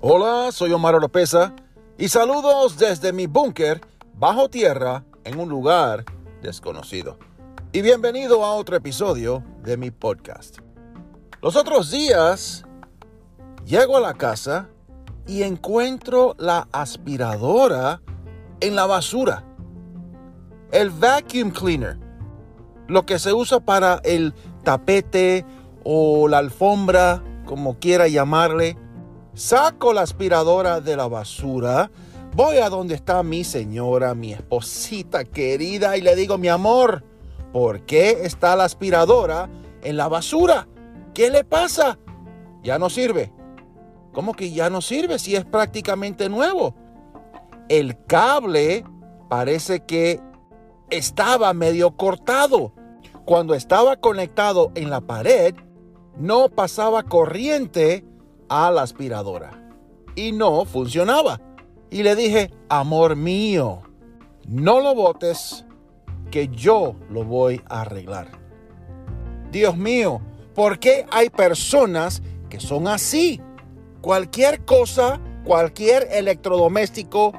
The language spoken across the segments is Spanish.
Hola, soy Omar Oropesa y saludos desde mi búnker bajo tierra en un lugar desconocido. Y bienvenido a otro episodio de mi podcast. Los otros días llego a la casa y encuentro la aspiradora en la basura. El vacuum cleaner, lo que se usa para el tapete o la alfombra, como quiera llamarle. Saco la aspiradora de la basura, voy a donde está mi señora, mi esposita querida, y le digo, mi amor, ¿por qué está la aspiradora en la basura? ¿Qué le pasa? Ya no sirve. ¿Cómo que ya no sirve si es prácticamente nuevo? El cable parece que estaba medio cortado. Cuando estaba conectado en la pared, no pasaba corriente a la aspiradora. Y no funcionaba. Y le dije, amor mío, no lo botes, que yo lo voy a arreglar. Dios mío, ¿por qué hay personas que son así? Cualquier cosa, cualquier electrodoméstico,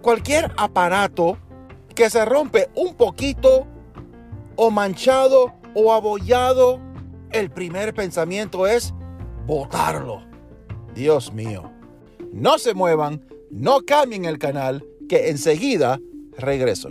cualquier aparato que se rompe un poquito o manchado o abollado, el primer pensamiento es botarlo. Dios mío. No se muevan, no cambien el canal, que enseguida regreso.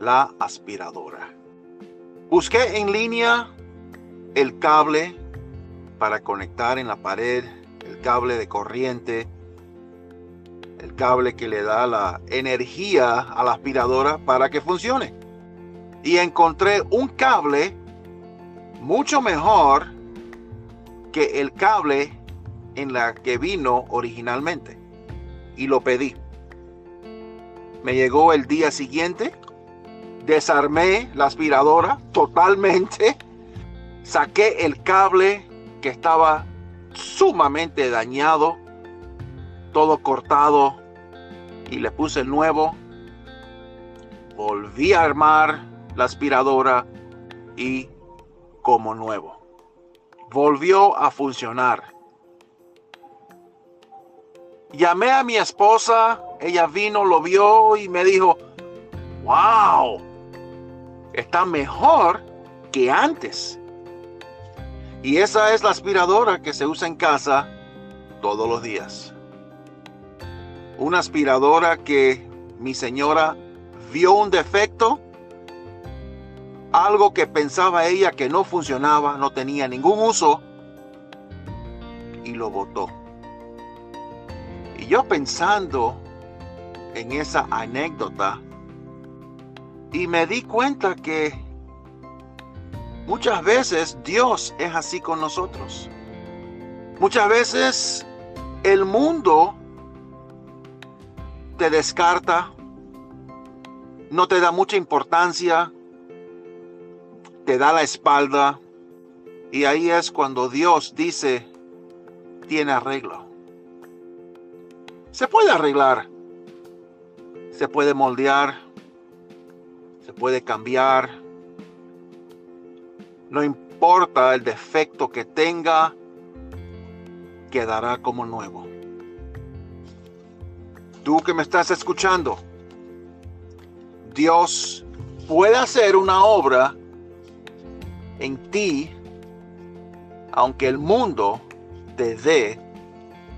la aspiradora. Busqué en línea el cable para conectar en la pared, el cable de corriente, el cable que le da la energía a la aspiradora para que funcione. Y encontré un cable mucho mejor que el cable en la que vino originalmente. Y lo pedí. Me llegó el día siguiente. Desarmé la aspiradora totalmente. Saqué el cable que estaba sumamente dañado. Todo cortado. Y le puse nuevo. Volví a armar la aspiradora. Y como nuevo. Volvió a funcionar. Llamé a mi esposa, ella vino, lo vio y me dijo, wow, está mejor que antes. Y esa es la aspiradora que se usa en casa todos los días. Una aspiradora que mi señora vio un defecto, algo que pensaba ella que no funcionaba, no tenía ningún uso, y lo botó. Y yo pensando en esa anécdota, y me di cuenta que muchas veces Dios es así con nosotros. Muchas veces el mundo te descarta, no te da mucha importancia, te da la espalda. Y ahí es cuando Dios dice, tiene arreglo. Se puede arreglar, se puede moldear, se puede cambiar. No importa el defecto que tenga, quedará como nuevo. Tú que me estás escuchando, Dios puede hacer una obra en ti, aunque el mundo te dé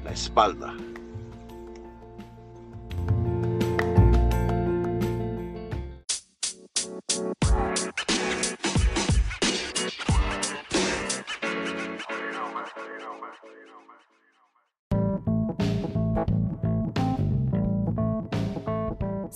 la espalda.